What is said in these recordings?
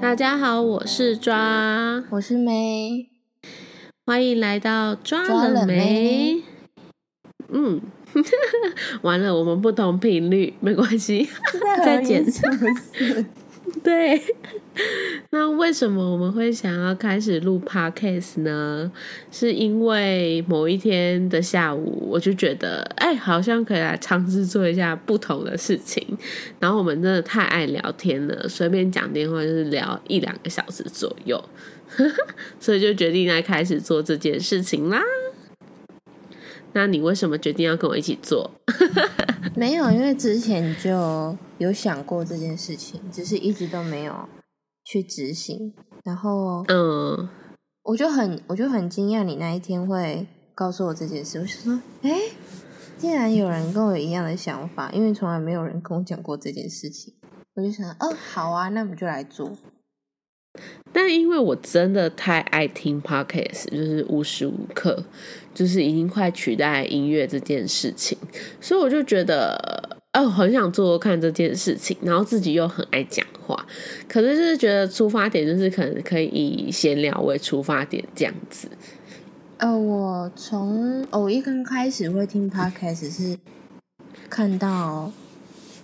大家好，我是抓，我是梅，欢迎来到抓抓了了没没？嗯，完了，我们不同频率，没关系，再剪是不是？对。那为什么我们会想要开始录 podcast 呢？是因为某一天的下午，我就觉得，哎，好像可以来尝试做一下不同的事情。然后我们真的太爱聊天了，随便讲电话就是聊一两个小时左右，所以就决定来开始做这件事情啦。那你为什么决定要跟我一起做？没有，因为之前就有想过这件事情，只是一直都没有去执行。然后嗯，我就很，我就很惊讶，你那一天会告诉我这件事。我想说，哎，竟然有人跟我一样的想法，因为从来没有人跟我讲过这件事情。我就想，哦，好啊，那我们就来做。但因为我真的太爱听 podcast，就是无时无刻，就是已经快取代音乐这件事情，所以我就觉得，哦，很想做做看这件事情，然后自己又很爱讲话，可是就是觉得出发点就是可能可以以闲聊为出发点这样子。呃，我从偶一刚开始会听 podcast 是看到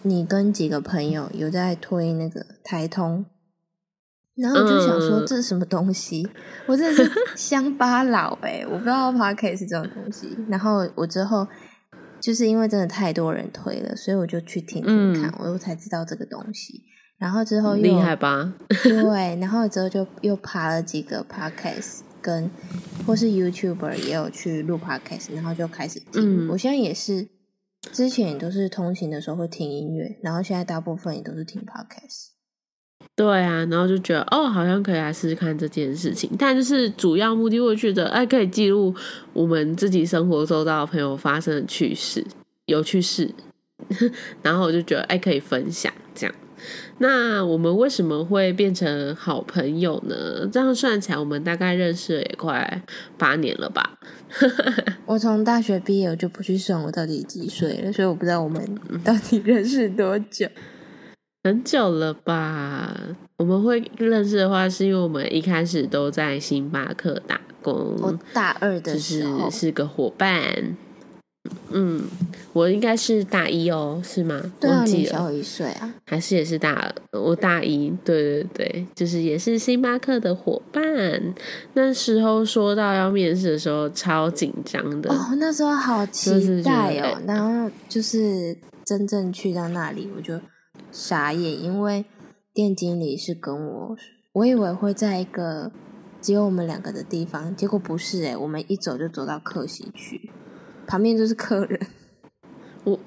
你跟几个朋友有在推那个台通，然后我就想说嗯这是什么东西？我真的是乡巴佬哎、我不知道 podcast 是这种东西。然后我之后就是因为真的太多人推了，所以我就去听听看，我才知道这个东西。然后之后又厉害吧？对，然后之后就又爬了几个 podcast，跟或是 YouTuber 也有去录 podcast，然后就开始听。嗯我现在也是，之前也都是通勤的时候会听音乐，然后现在大部分也都是听 podcast。对啊，然后就觉得哦，好像可以来试试看这件事情，但就是主要目的，我觉得哎，可以记录我们自己生活周遭朋友发生的趣事、有趣事，然后我就觉得哎，可以分享这样。那我们为什么会变成好朋友呢？这样算起来，我们大概认识了也快八年了吧？我从大学毕业，我就不去算我到底几岁了，所以我不知道我们到底认识多久。很久了吧？我们会认识的话，是因为我们一开始都在星巴克打工。我大二的就是时候，是个伙伴。嗯，我应该是大一哦，是吗？对啊，忘记了，你小我一岁啊。还是也是大二我大一，对对对，就是也是星巴克的伙伴。那时候说到要面试的时候，超紧张的。哦，那时候好期待哦，然后就是真正去到那里，我就傻眼，因为店经理是跟我，我以为会在一个只有我们两个的地方，结果不是诶，我们一走就走到客席去，旁边就是客人，我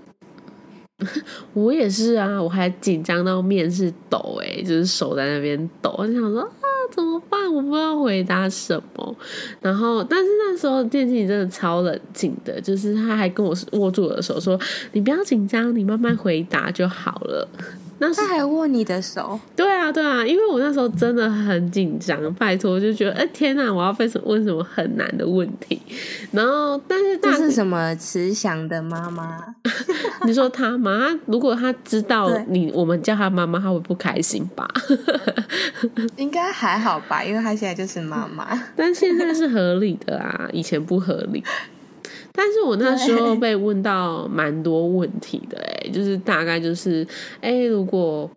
我也是啊，我还紧张到面试抖哎、就是手在那边抖，我就想说怎么办？我不知道回答什么。然后，但是那时候电梯里真的超冷静的，就是他还跟我握住我的手说：“你不要紧张，你慢慢回答就好了。”那他还握你的手，对啊，对啊，因为我那时候真的很紧张，拜托，就觉得哎、天哪，我要被问什么很难的问题。然后，但是大这是什么慈祥的妈妈？你说他吗？他如果他知道你，我们叫他妈妈，他会不开心吧？应该还好吧，因为他现在就是妈妈。但现在是合理的啊，以前不合理。但是我那时候被问到蛮多问题的、欸，就是大概就是，哎、如果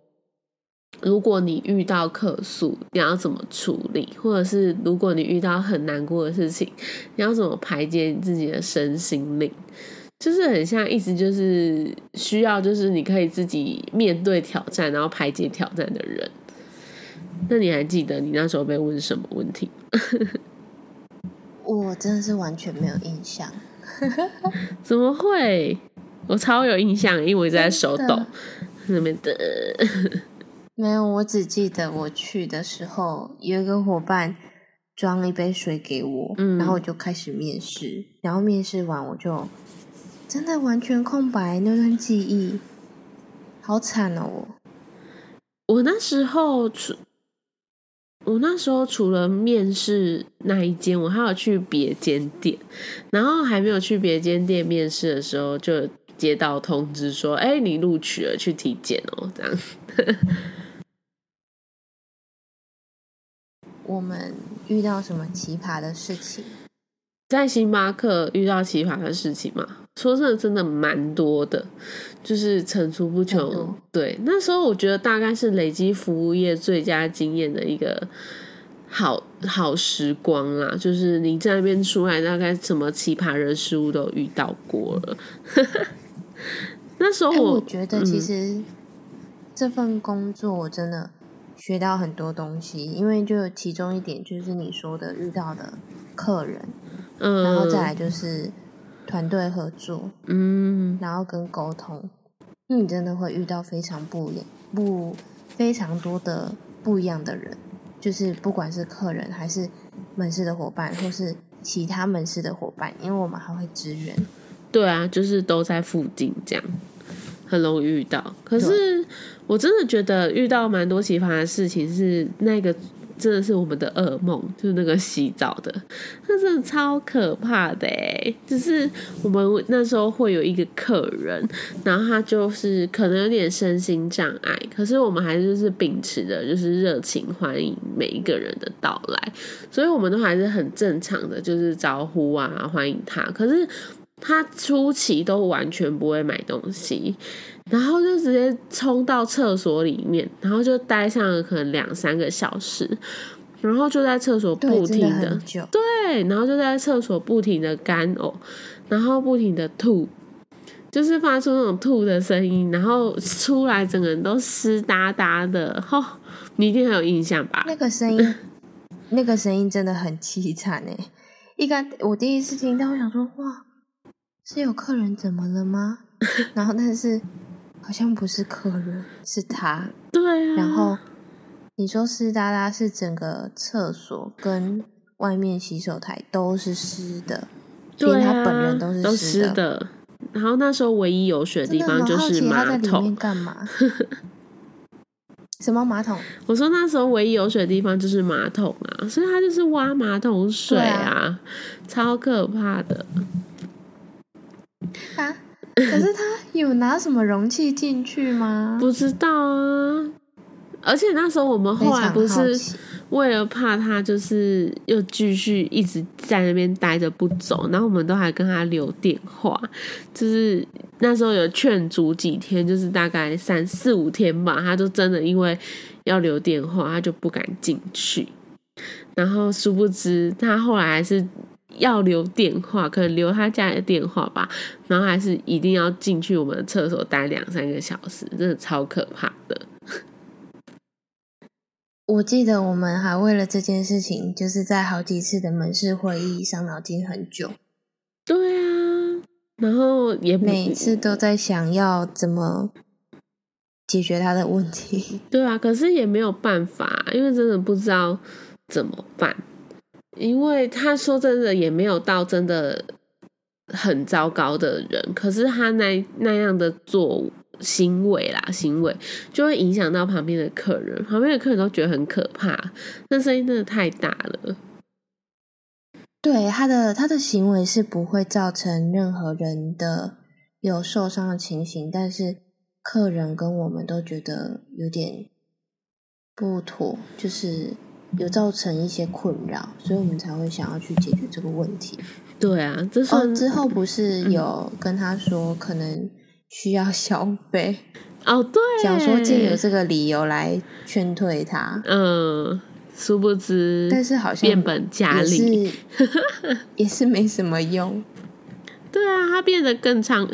如果你遇到客诉，你要怎么处理？或者是如果你遇到很难过的事情，你要怎么排解你自己的身心灵？就是很像，意思就是需要，就是你可以自己面对挑战，然后排解挑战的人。那你还记得你那时候被问什么问题？我真的是完全没有印象。怎么会？我超有印象，因为我一直在手抖那边的。没有，我只记得我去的时候，有一个伙伴装一杯水给我，嗯然后我就开始面试，然后面试完我就真的完全空白那段记忆，好惨哦！我我那时候除我那时候除了面试那一间，我还有去别间店，然后还没有去别间店面试的时候，就接到通知说：“哎、你录取了，去体检哦。”这样。我们遇到什么奇葩的事情？在星巴克遇到奇葩的事情嘛？说真的，真的蛮多的，就是层出不穷。对，那时候我觉得大概是累积服务业最佳经验的一个好好时光啦。就是你在那边出来，大概什么奇葩人事物都遇到过了。那时候我觉得，其实这份工作我真的学到很多东西，因为就其中一点就是你说的遇到的客人，嗯，然后再来就是。团队合作，嗯，然后跟沟通，因为你真的会遇到非常不一不非常多的不一样的人，就是不管是客人还是门市的伙伴，或是其他门市的伙伴，因为我们还会支援。对啊，就是都在附近，这样很容易遇到。可是我真的觉得遇到蛮多奇葩的事情，是那个。真的是我们的噩梦，就是那个洗澡的，那真的超可怕的哎！就是我们那时候会有一个客人，然后他就是可能有点身心障碍，可是我们还是就是秉持着就是热情欢迎每一个人的到来，所以我们都还是很正常的，就是招呼啊欢迎他。可是他初期都完全不会买东西。然后就直接冲到厕所里面，然后就待上了可能两三个小时，然后就在厕所不停的对，然后就在厕所不停的干呕，然后不停的吐，就是发出那种吐的声音，然后出来整个人都湿哒哒的，哈，你一定很有印象吧？那个声音，那个声音真的很凄惨哎！一刚我第一次听到，我想说哇，是有客人怎么了吗？然后但是。好像不是客人，是他。对啊。然后你说湿哒哒是整个厕所跟外面洗手台都是湿的，连他本人都是湿的。然后那时候唯一有水的地方就是马桶。干嘛？什么马桶？我说那时候唯一有水的地方就是马桶啊，所以他就是挖马桶水啊，超可怕的。啊？可是他有拿什么容器进去吗？不知道啊。而且那时候我们后来不是为了怕他，就是又继续一直在那边待着不走，然后我们都还跟他留电话。就是那时候有劝阻几天，就是大概三四五天吧，他就真的因为要留电话，他就不敢进去。然后殊不知他后来还是。要留电话，可能留他家里的电话吧，然后还是一定要进去我们的厕所待两三个小时，真的超可怕的。我记得我们还为了这件事情，就是在好几次的门市会议伤脑筋很久。对啊，然后也每次都在想要怎么解决他的问题。对啊，可是也没有办法，因为真的不知道怎么办。因为他说真的也没有到真的很糟糕的人，可是他那那样的做行为啦，行为就会影响到旁边的客人，旁边的客人都觉得很可怕，那声音真的太大了。对他的他的行为是不会造成任何人的有受伤的情形，但是客人跟我们都觉得有点不妥，就是。有造成一些困扰，所以我们才会想要去解决这个问题。对啊，这哦之后不是有跟他说可能需要消费哦，对，想说借由这个理由来劝退他。嗯，殊不知，但是好像变本加厉，也是没什么用。对啊，他变得更长。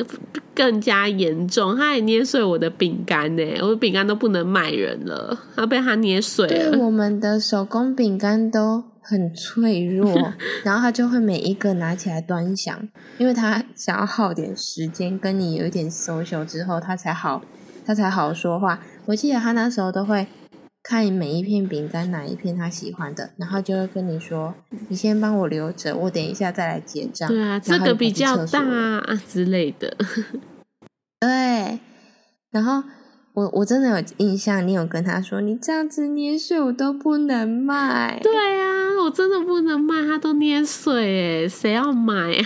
更加严重，他还捏碎我的饼干呢，我的饼干都不能卖人了，他被他捏碎了。我们的手工饼干都很脆弱，然后他就会每一个拿起来端详，因为他想要耗点时间跟你有一点 social 之后，他才好，他才好说话。我记得他那时候都会。看每一片饼干哪一片他喜欢的，然后就会跟你说：“你先帮我留着，我等一下再来结账。”对啊，这个比较大啊之类的。对，然后我我真的有印象，你有跟他说：“你这样子捏碎我都不能卖。”对啊，我真的不能卖，他都捏碎，哎，谁要买啊？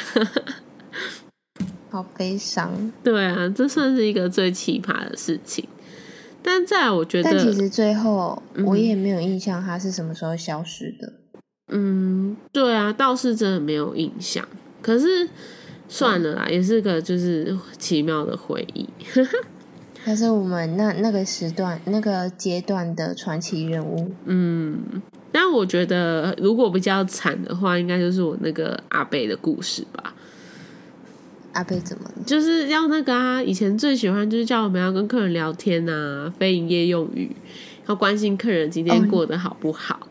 好悲伤。对啊，这算是一个最奇葩的事情。但在我觉得，但其实最后嗯我也没有印象他是什么时候消失的。嗯，对啊，倒是真的没有印象。可是算了啦，也是个就是奇妙的回忆。他是我们那那个时段、那个阶段的传奇人物。嗯，但我觉得如果比较惨的话，应该就是我那个阿贝的故事吧。阿贝怎么了？就是要那个啊，以前最喜欢就是叫我们要跟客人聊天啊，非营业用语，要关心客人今天哦过得好不好。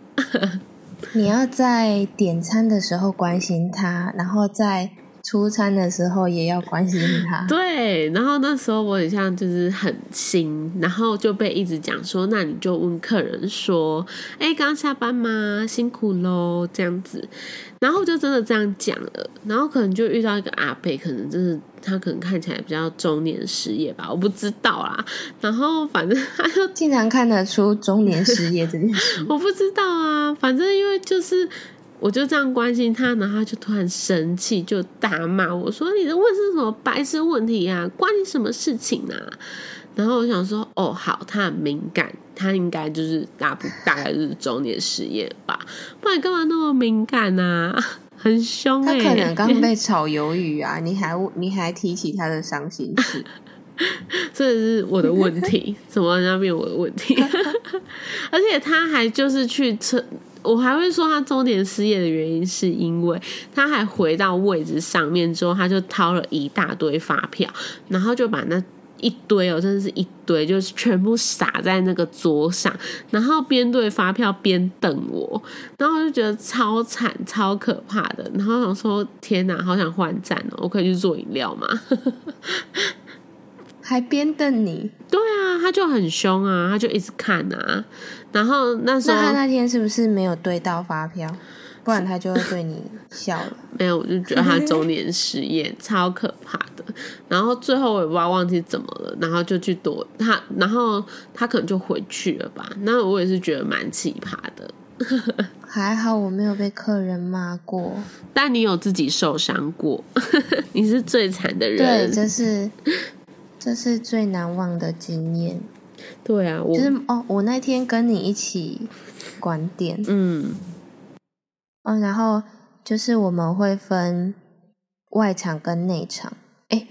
你要在点餐的时候关心他，然后在出餐的时候也要关心他。对，然后那时候我很像就是很新，然后就被一直讲说，那你就问客人说，哎，刚下班吗？辛苦喽，这样子。然后就真的这样讲了，然后可能就遇到一个阿伯，可能就是他可能看起来比较中年失业吧，我不知道啦。然后反正他就经常看得出中年失业这件事。我不知道啊，反正因为就是，我就这样关心他，然后他就突然生气，就大骂我说：“你的问是什么白痴问题啊、关你什么事情啊？”然后我想说：“哦，好，他很敏感，他应该就是大不大概就是中年失业吧，不然干嘛那么敏感啊？很凶他哎、可能刚被炒鱿鱼啊，你还你还提起他的伤心事。这是我的问题，怎么那边我的问题？而且他还就是去测，我还会说他中年失业的原因是因为他还回到位置上面之后，他就掏了一大堆发票，然后就把那。一堆哦，真的是一堆，就是全部撒在那个桌上，然后边对发票边瞪我，然后我就觉得超惨、超可怕的，然后想说天哪，好想换站哦，我可以去做饮料吗？还边瞪你，对啊，他就很凶啊，他就一直看啊。然后那时候那他那天是不是没有对到发票？不然他就会对你笑了。没有，我就觉得他中年失业超可怕的。然后最后我也不知道忘记怎么了，然后就去躲他，然后他可能就回去了吧。那我也是觉得蛮奇葩的。还好我没有被客人骂过。但你有自己受伤过，你是最惨的对，人。这是这是最难忘的经验。对啊，我就是哦，我那天跟你一起管店，嗯嗯，然后就是我们会分外场跟内场。哎，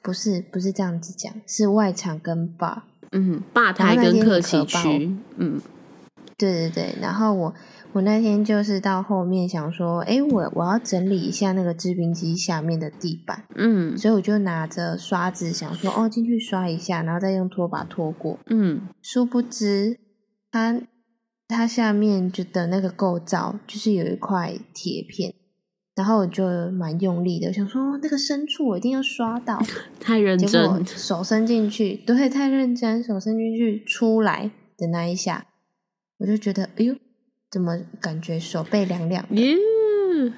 不是不是这样子讲，是外场跟 bar。嗯，吧台跟客席区，嗯对对对，然后我我那天就是到后面想说，哎，我我要整理一下那个制冰机下面的地板，嗯所以我就拿着刷子想说，哦，进去刷一下，然后再用拖把拖过。嗯殊不知，它它下面就的那个构造就是有一块铁片，然后我就蛮用力的，想说、哦、那个深处我一定要刷到，太认真，手伸进去，对，太认真，手伸进去出来的那一下，我就觉得，哎呦，怎么感觉手背凉凉的？耶、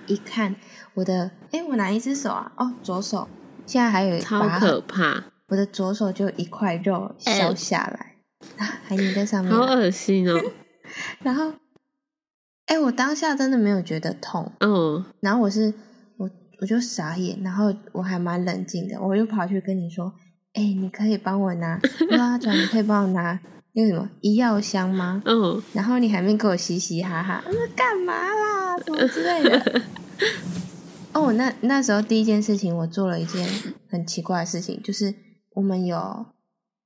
一看我的，哎，我哪一只手啊？哦，左手，现在还有超疤可怕，我的左手就一块肉削下来，还粘在上面啊。好恶心哦。然后，哎，我当下真的没有觉得痛，嗯，然后我是我我就傻眼，然后我还蛮冷静的，我就跑去跟你说，哎，你可以帮我拿，拉转，你可以帮我拿那个什么医药箱吗？嗯，然后你还没给我嘻嘻哈哈，那干嘛啦？什么之类的。哦，那那时候第一件事情，我做了一件很奇怪的事情，就是我们有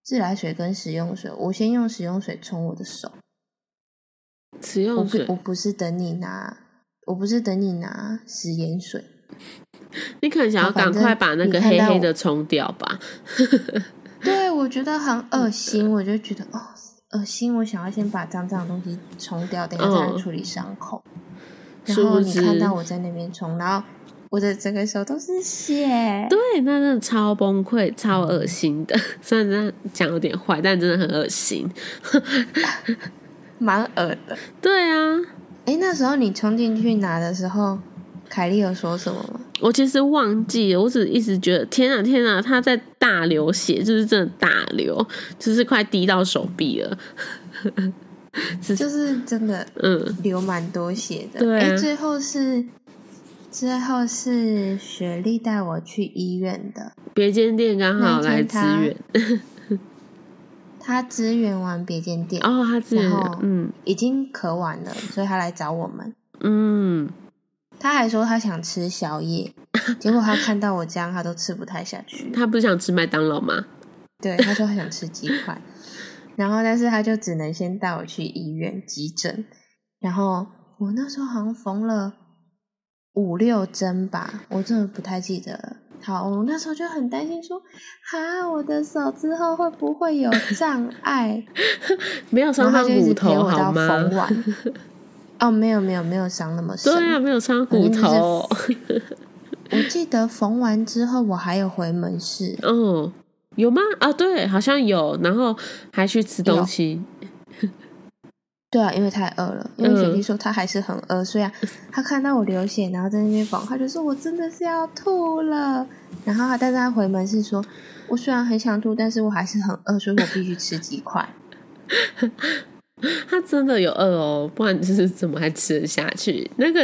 自来水跟食用水，我先用食用水冲我的手，食用水我，不是等你拿，我不是等你拿食盐水，你可能想要赶快把那个黑黑的冲掉吧？对我觉得很恶心，我就觉得哦恶心，我想要先把脏脏的东西冲掉，等一下再处理伤口。然后你看到我在那边冲，然后我的整个手都是血。对，那真的超崩溃、超恶心的。虽然这样讲有点坏，但真的很恶心。蛮恶的。对啊，哎，那时候你冲进去拿的时候，凯莉有说什么吗？我其实忘记了，我只一直觉得天啊天啊，他在大流血，就是真的大流，就是快滴到手臂了。就是真的嗯，流蛮多血的。对最后是最后是雪莉带我去医院的。别间店刚好那来支援。他支援完别间店，哦，他自己然后嗯已经咳完了，所以他来找我们。嗯，他还说他想吃宵夜，结果他看到我这样，他都吃不太下去。他不是想吃麦当劳吗？对，他说他想吃鸡块，然后但是他就只能先带我去医院急诊，然后我那时候好像缝了五六针吧，我真的不太记得了。好，我那时候就很担心说，哈，我的手之后会不会有障碍？没有然伤到骨头好吗。哦，没有没有没有伤那么深。对啊，没有伤骨头。我记得缝完之后，我还有回门市，嗯，有吗？啊，对，好像有，然后还去吃东西。对啊，因为太饿了。因为雪嗯莉说她还是很饿，所以啊，她看到我流血，然后在那边缝，她就说我真的是要吐了。然后她，但是她回门是说，我虽然很想吐，但是我还是很饿，所以我必须吃鸡块。他真的有饿哦，不然就是怎么还吃得下去？那个，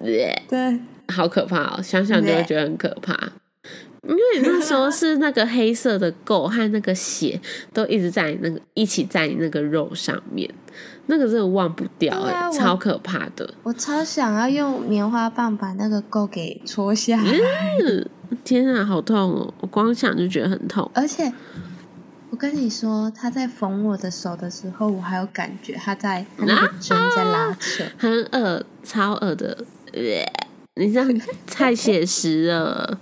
呃对，好可怕哦！想想就会觉得很可怕。因为那时候是那个黑色的垢和那个血都一直在你那个一起在你那个肉上面，那个真的忘不掉哎、超可怕的。我超想要用棉花棒把那个垢给戳下来，嗯，天啊，好痛哦！我光想就觉得很痛。而且。我跟你说，他在缝我的手的时候，我还有感觉他在他那个针在拉扯。很恶，超恶的。呃你这样太写实了。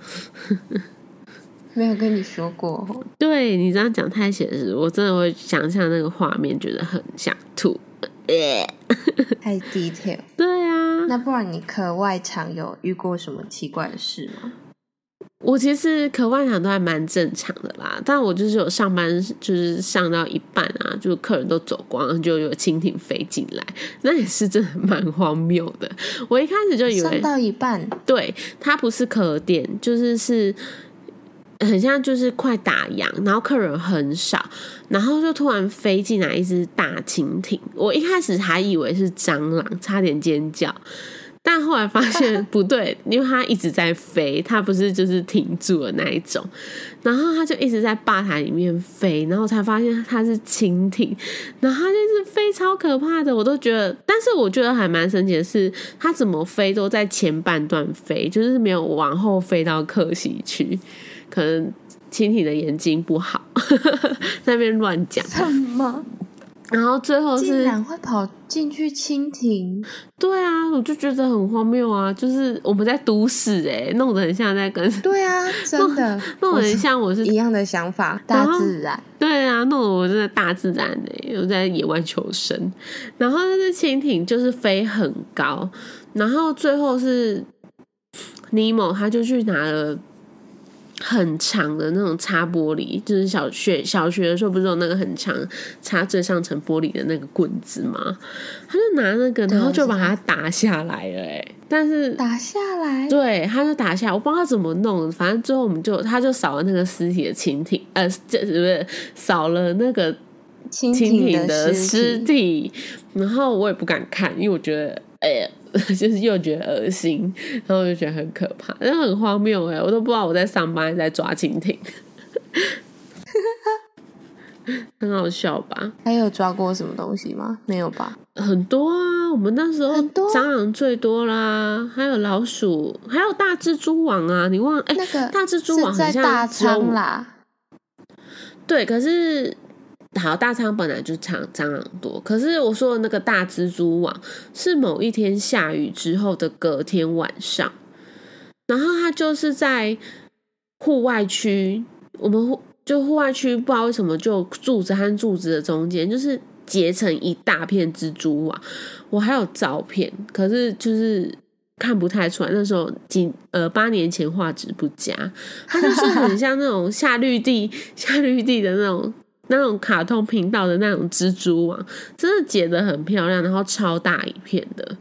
没有跟你说过哦，对你这样讲太写实，我真的会想象那个画面，觉得很想吐。呃 太 detail。对啊，那不然你课外场有遇过什么奇怪的事吗？我其实课外场都还蛮正常的啦，但我就是有上班，就是上到一半啊，就客人都走光，就有蜻蜓飞进来，那也是真的蛮荒谬的。我一开始就以为上到一半，对，它不是壳店，就是是很像就是快打烊，然后客人很少，然后就突然飞进来一只大蜻蜓，我一开始还以为是蟑螂，差点尖叫。但后来发现不对，因为它一直在飞，它不是就是停住的那一种，然后它就一直在吧台里面飞，然后才发现它是蜻蜓，然后它就是飞超可怕的，我都觉得，但是我觉得还蛮神奇的是，它怎么飞都在前半段飞，就是没有往后飞到客席去，可能蜻蜓的眼睛不好，在那边乱讲，什么？然后最后竟是然会跑进去蜻蜓？对啊，我就觉得很荒谬啊！就是我们在都市哎、弄得很像在跟对啊，真的，弄得很像我是一样的想法，大自然。对啊，弄得我真的大自然哎、我在野外求生。然后那只蜻蜓就是飞很高，然后最后是尼莫他就去拿了。很长的那种擦玻璃，就是小学小学的时候不是有那个很长擦最上层玻璃的那个棍子吗？他就拿那个，然后就把它打下来了、欸，但是打下来，对，他就打下来，我不知道他怎么弄，反正最后我们就他就扫了那个尸体的蜻蜓，呃，这不是扫了那个蜻蜻蜓的尸体，体，然后我也不敢看，因为我觉得，哎呀，就是又觉得恶心，然后我就觉得很可怕，但很荒谬哎，我都不知道我在上班在抓蜻蜓，很好笑吧？还有抓过什么东西吗？没有吧？很多啊，我们那时候蟑螂最多啦，还有老鼠，还有大蜘蛛网啊！你忘哎、那个大蜘蛛网很像大仓啦，对，可是好大仓本来就长蟑螂多，可是我说的那个大蜘蛛网是某一天下雨之后的隔天晚上，然后它就是在户外区，我们户就户外区不知道为什么就柱子和柱子的中间就是结成一大片蜘蛛网，我还有照片，可是就是。看不太出来，那时候几呃八年前画质不佳，它就是很像那种下绿地、下绿地的那种那种卡通频道的那种蜘蛛网，真的结的很漂亮，然后超大一片的。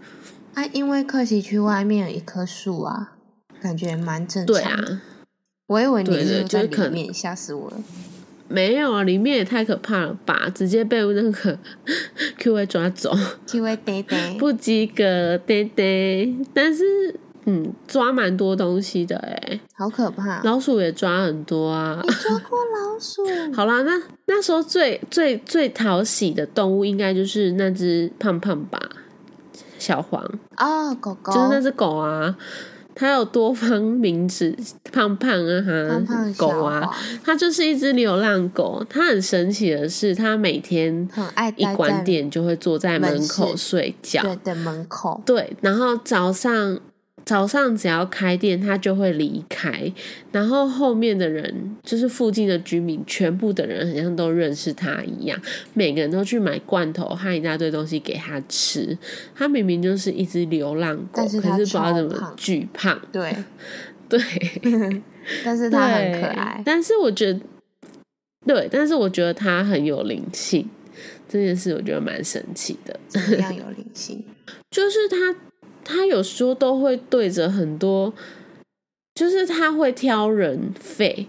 啊，因为客席区外面有一棵树啊，感觉蛮正常。对，啊，我以为你是在里面，吓死我了。没有啊，里面也太可怕了吧，直接被那个 Q A 抓走，Q A 爹爹，不及格，呆呆。但是嗯，抓蛮多东西的哎，好可怕！老鼠也抓很多啊。你抓过老鼠？好啦，那那时候最最最讨喜的动物应该就是那只胖胖吧，小黄哦，狗狗就是那只狗啊。它有多方名字，胖胖啊哈，狗啊，它就是一只流浪狗。它很神奇的是，它每天很爱一关店就会坐在门口睡觉，对的门口。对，然后早上。早上只要开店，他就会离开，然后后面的人就是附近的居民，全部的人好像都认识他一样，每个人都去买罐头和一大堆东西给他吃。他明明就是一只流浪狗，可是不知道怎么巨胖。对对，但是他很可爱。但是我觉得，对，但是我觉得他很有灵性，这件事我觉得蛮神奇的。怎么样有灵性？就是他。他有时候都会对着很多，就是他会挑人废，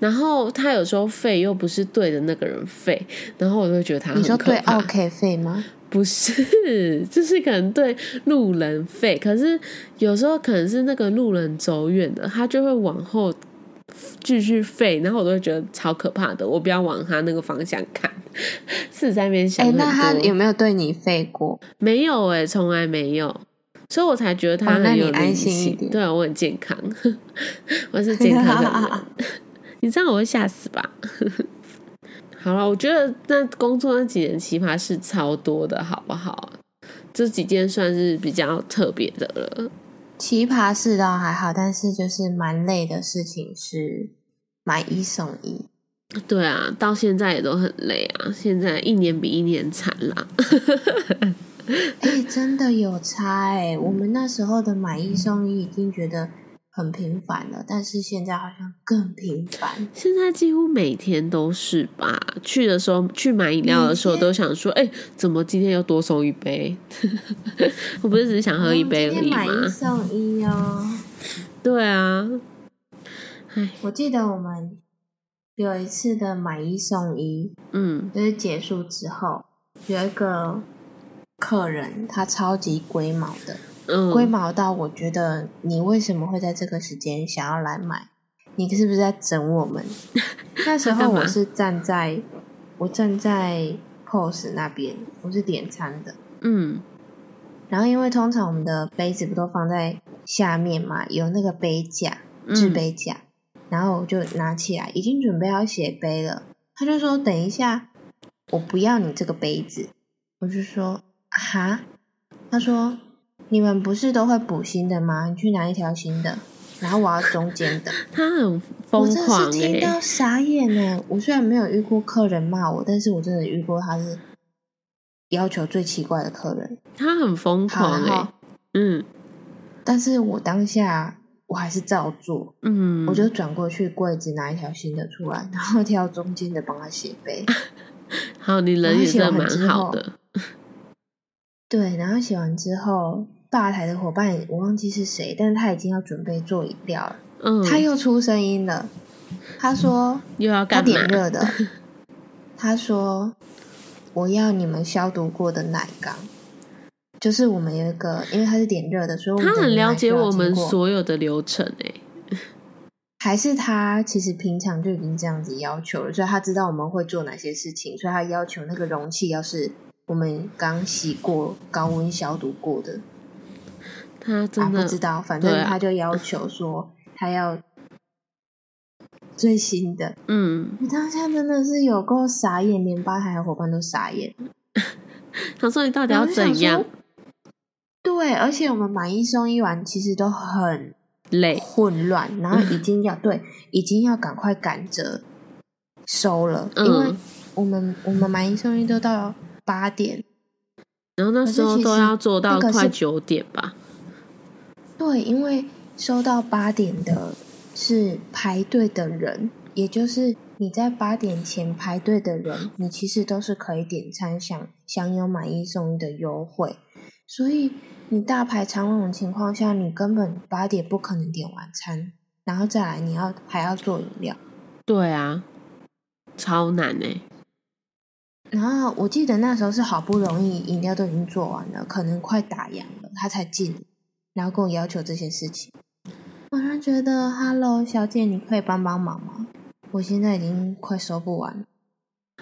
然后他有时候废又不是对着那个人废，然后我就会觉得他很你说对 OK 废吗？不是，就是可能对路人废，可是有时候可能是那个路人走远了，他就会往后继续废，然后我都会觉得超可怕的，我不要往他那个方向看，是在那边想。哎，那他有没有对你废过？没有哎，从来没有。所以我才觉得他很有灵性，对啊，我很健康，我是健康的人。你这样我会吓死吧？好了，我觉得那工作那几年奇葩事超多的，好不好？这几件算是比较特别的了。奇葩事倒还好，但是就是蛮累的事情是买一送一。对啊，到现在也都很累啊，现在一年比一年惨啦。哎，真的有差哎！我们那时候的买一送一已经觉得很频繁了，但是现在好像更频繁。现在几乎每天都是吧？去的时候去买饮料的时候，都想说：哎，怎么今天又多送一杯？我不是只是想喝一杯而已吗？买一送一哦。对啊。哎，我记得我们有一次的买一送一，嗯，就是结束之后有一个。客人他超级龟毛的，龟毛到我觉得你为什么会在这个时间想要来买？你是不是在整我们？那时候我是站在我站在 POS 那边，我是点餐的，嗯。然后因为通常我们的杯子不都放在下面嘛，有那个杯架制杯架，然后我就拿起来，已经准备要写杯了。他就说：“等一下，我不要你这个杯子。”我就说。哈，他说：“你们不是都会补新的吗？你去拿一条新的，然后我要中间的。”他很疯狂我真是听到傻眼呢。我虽然没有遇过客人骂我，但是我真的遇过他是要求最奇怪的客人。他很疯狂哎，嗯，但是我当下我还是照做，嗯，我就转过去柜子拿一条新的出来，然后挑中间的帮他写背。好，你人也真蛮好的。对，然后写完之后，吧台的伙伴我忘记是谁，但是他已经要准备做饮料了。嗯，他又出声音了，他说又要他点热的，他说我要你们消毒过的奶缸，就是我们有一个，因为他是点热的，所以他很了解我们所有的流程诶。还是他其实平常就已经这样子要求了，所以他知道我们会做哪些事情，所以他要求那个容器要是。我们刚洗过、高温消毒过的，他真的不知道，反正他就要求说他要最新的。嗯，我当下真的是有够傻眼，连吧台的伙伴都傻眼。他说：“你到底要怎样？”对，而且我们买一送一完，其实都很累、混乱，然后已经要对，已经要赶快赶着收了，因为我们我们买一送一都到。八点，然后那时候都要做到快九点吧。对，因为收到八点的是排队的人，也就是你在八点前排队的人，你其实都是可以点餐，享享有买一送一的优惠。所以你大排长龙的情况下，你根本八点不可能点晚餐，然后再来你要还要做饮料。对啊，超难哎。然后我记得那时候是好不容易饮料都已经做完了，可能快打烊了，他才进。然后跟我要求这些事情。我突然觉得，Hello，小姐，你可以帮帮忙吗？我现在已经快收不完了。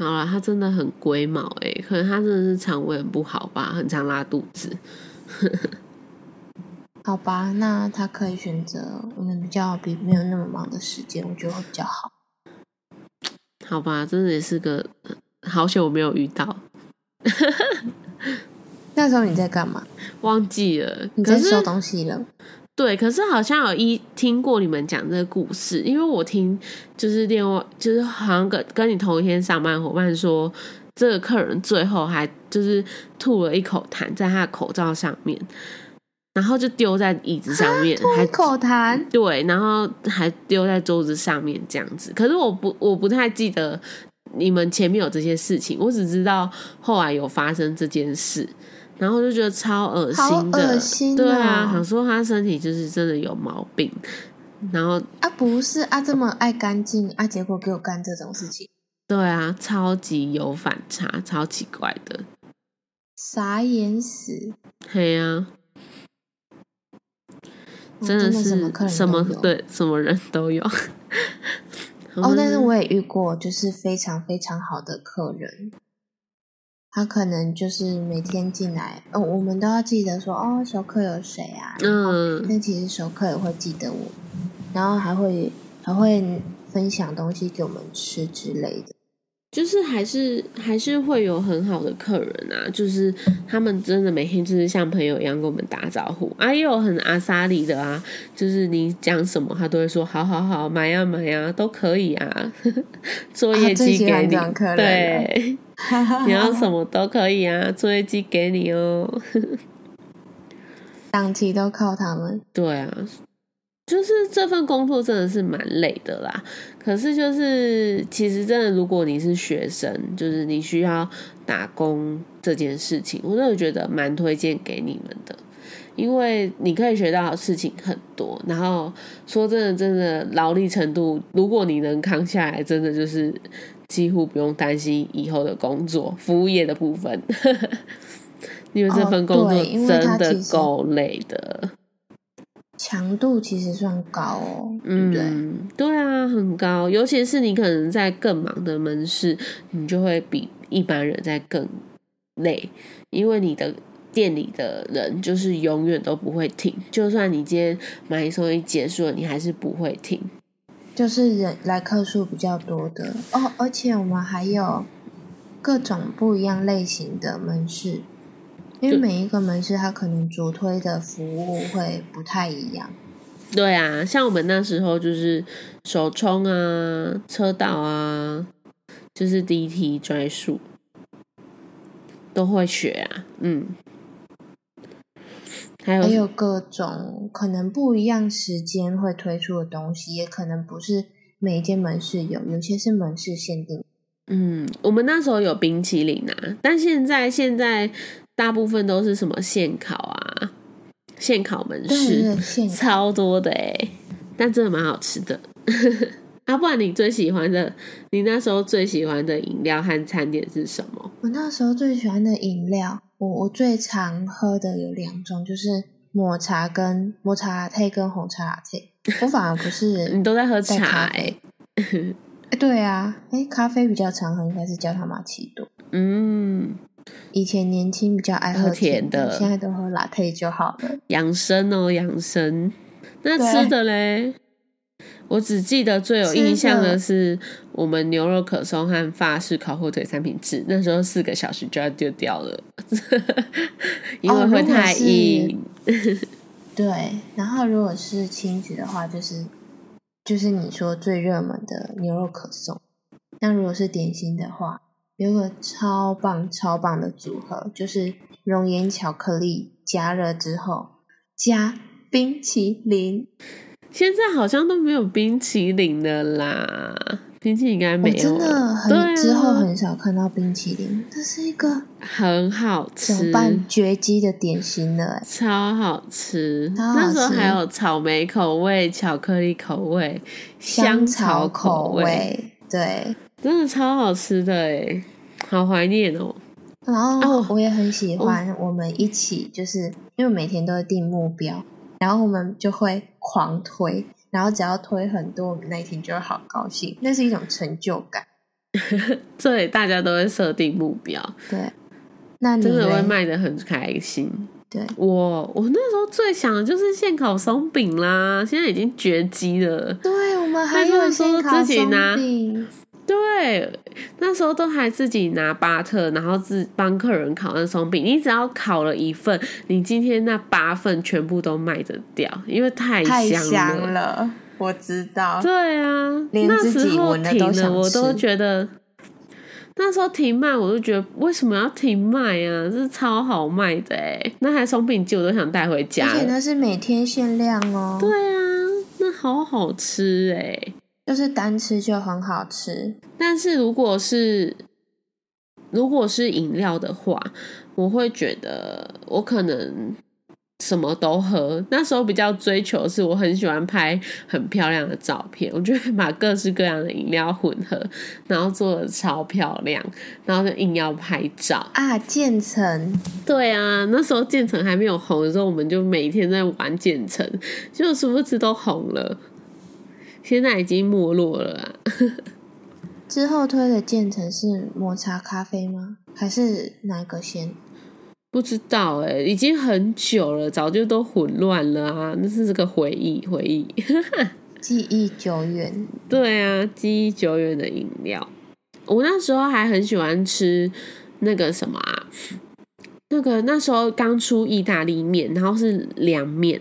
好了，他真的很龟毛诶，可能他真的是肠胃很不好吧，很常拉肚子。好吧，那他可以选择我们比较比没有那么忙的时间，我觉得会比较好。好吧，真的也是个好久没有遇到。那时候你在干嘛？忘记了，你在收东西了。对，可是好像有一听过你们讲这个故事，因为我听就是另外就是好像跟跟你同一天上班伙伴说，这个客人最后还就是吐了一口痰在他的口罩上面，然后就丢在椅子上面，还口痰。对，然后还丢在桌子上面这样子。可是我不我不太记得你们前面有这些事情，我只知道后来有发生这件事。然后就觉得超恶心的，对啊，想说他身体就是真的有毛病。然后啊，不是啊，这么爱干净啊，结果给我干这种事情，对啊，超级有反差，超奇怪的，傻眼死，嘿呀，真的是什么对什么人都有。哦，但是我也遇过，就是非常非常好的客人。他可能就是每天进来，哦，我们都要记得说，哦，熟客有谁啊？嗯，但其实熟客也会记得我，然后还会还会分享东西给我们吃之类的。就是还是还是会有很好的客人啊，就是他们真的每天就是像朋友一样跟我们打招呼。啊，也有很阿萨里的啊，就是你讲什么他都会说好好好买呀买呀都可以啊，作业绩给你，对，你要什么都可以啊，作业绩给你哦，档期都靠他们，对啊。就是这份工作真的是蛮累的啦，可是就是其实真的，如果你是学生，就是你需要打工这件事情，我真的觉得蛮推荐给你们的，因为你可以学到的事情很多。然后说真的，真的劳力程度，如果你能扛下来，真的就是几乎不用担心以后的工作，服务业的部分，因为这份工作真的够累的。强度其实算高哦，对不对？对啊，很高。尤其是你可能在更忙的门市，你就会比一般人在更累，因为你的店里的人就是永远都不会停。就算你今天买一送一结束了，你还是不会停。就是人来客数比较多的哦，而且我们还有各种不一样类型的门市。因为每一个门市，它可能主推的服务会不太一样。对啊，像我们那时候就是手冲啊、车道啊，就是 DT 专数都会学啊。嗯，还有还有各种可能不一样时间会推出的东西，也可能不是每一间门市有，有些是门市限定。嗯，我们那时候有冰淇淋啊，但现在现在。大部分都是什么现烤啊，现烤门市，超多的哎，但真的蛮好吃的。啊，不然你最喜欢的，你那时候最喜欢的饮料和餐点是什么？我那时候最喜欢的饮料，我我最常喝的有两种，就是抹茶跟抹茶配跟红茶拿铁。我反而不是，你都在喝茶哎？对啊，哎，咖啡比较常喝，应该是焦糖玛奇朵。嗯。以前年轻比较爱喝甜的，现在都喝拿铁就好了。养生哦，养生。那吃的嘞？我只记得最有印象的是我们牛肉可松和法式烤火腿三明治，那时候四个小时就要丢掉了，因为会太硬。对，然后如果是亲子的话，就是就是你说最热门的牛肉可颂。那如果是点心的话。有个超棒超棒的组合，就是熔岩巧克力加热之后加冰淇淋。现在好像都没有冰淇淋的啦，冰淇淋应该没有。真的很之后很少看到冰淇淋，这是一个很好吃、半绝迹的点心了，超好吃。那时候还有草莓口味、巧克力口味、香草口味，对。真的超好吃的哎，好怀念哦。然后我也很喜欢我们一起，就是因为每天都会定目标，然后我们就会狂推，然后只要推很多，我们那一天就会好高兴，那是一种成就感。对，大家都会设定目标，对，那你真的会卖的很开心。对，我我那时候最想的就是现烤松饼啦，现在已经绝迹了。对，我们还那有现烤自己拿松饼，对，那时候都还自己拿巴特，然后自帮客人烤那松饼。你只要烤了一份，你今天那八份全部都卖得掉，因为太太香香了，我知道。对啊，那时候停了，我都觉得那时候停卖，我都觉得为什么要停卖啊？这是超好卖的哎，那还松饼机我都想带回家了。而且那是每天限量哦，对啊，那好好吃哎。就是单吃就很好吃。但是如果是如果是饮料的话，我会觉得我可能什么都喝。那时候比较追求的是，我很喜欢拍很漂亮的照片，我就会把各式各样的饮料混合，然后做的超漂亮，然后就硬要拍照。啊，渐层对啊，那时候渐层还没有红的时候，我们就每天在玩渐层，结果殊不知都红了。现在已经没落了啊！之后推的渐层是抹茶咖啡吗？还是哪个先？不知道哎、已经很久了，早就都混乱了啊！那是这个回忆，回忆。记忆久远，对啊，记忆久远的饮料。我那时候还很喜欢吃那个什么啊，那个那时候刚出意大利面，然后是凉面，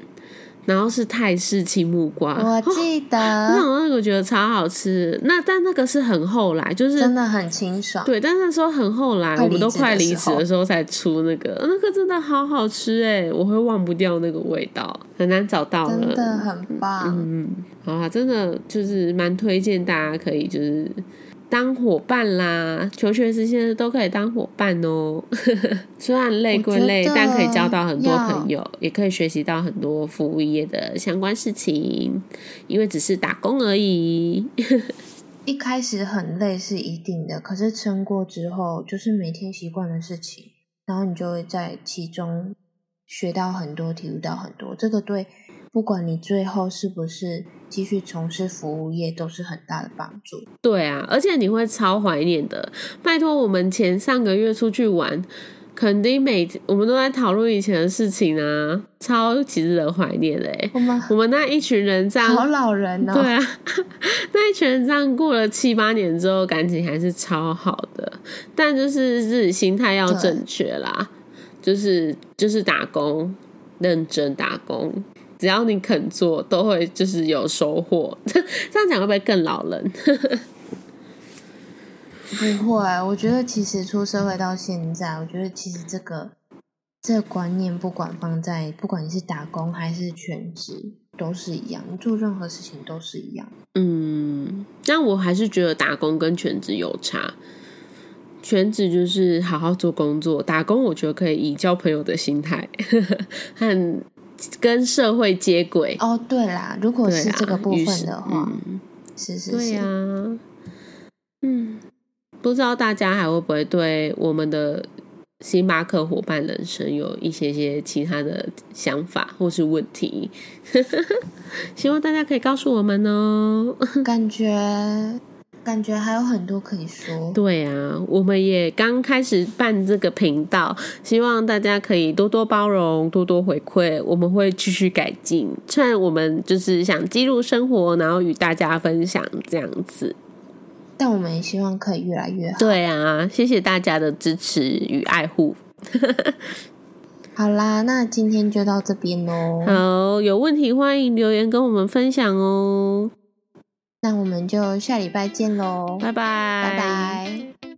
然后是泰式青木瓜。我记那得 种那个我觉得超好吃。那但那个是很后来，就是真的很清爽。对，但那时候很后来，我们都快离职的时候职的时候才出那个，那个真的好好吃哎，我会忘不掉那个味道，很难找到了。真的很棒。嗯，好啊，真的就是蛮推荐大家可以就是当伙伴啦，求学时现在都可以当伙伴哦。虽然累归累，但可以交到很多朋友，也可以学习到很多服务业的相关事情，因为只是打工而已。一开始很累是一定的，可是撑过之后，就是每天习惯的事情，然后你就会在其中学到很多，体悟到很多。这个对，不管你最后是不是继续从事服务业，都是很大的帮助。对啊，而且你会超怀念的。拜托，我们前上个月出去玩，肯定每我们都在讨论以前的事情啊，超级值得怀念的哎。我们我们那一群人这样，好老人哦，对啊，那一群人这样过了七八年之后，感情还是超好的。但就是自己心态要正确啦，就是就是打工，认真打工。只要你肯做，都会就是有收获。这样讲会不会更老人？不会，我觉得其实出社会到现在，我觉得其实这个这个观念，不管放在不管你是打工还是全职，都是一样，做任何事情都是一样。嗯，但我还是觉得打工跟全职有差。全职就是好好做工作，打工我觉得可以以交朋友的心态 和跟社会接轨。哦，对啦，如果是这个部分的话，嗯，是是对呀、是，嗯，不知道大家还会不会对我们的星巴克伙伴人生有一些些其他的想法或是问题？希望大家可以告诉我们哦。感觉感觉还有很多可以说。对啊，我们也刚开始办这个频道，希望大家可以多多包容，多多回馈，我们会继续改进。趁我们就是想记录生活，然后与大家分享这样子。但我们也希望可以越来越好。对啊，谢谢大家的支持与爱护。好啦，那今天就到这边喽。好，有问题欢迎留言跟我们分享哦。那我们就下礼拜见喽，拜拜，拜拜。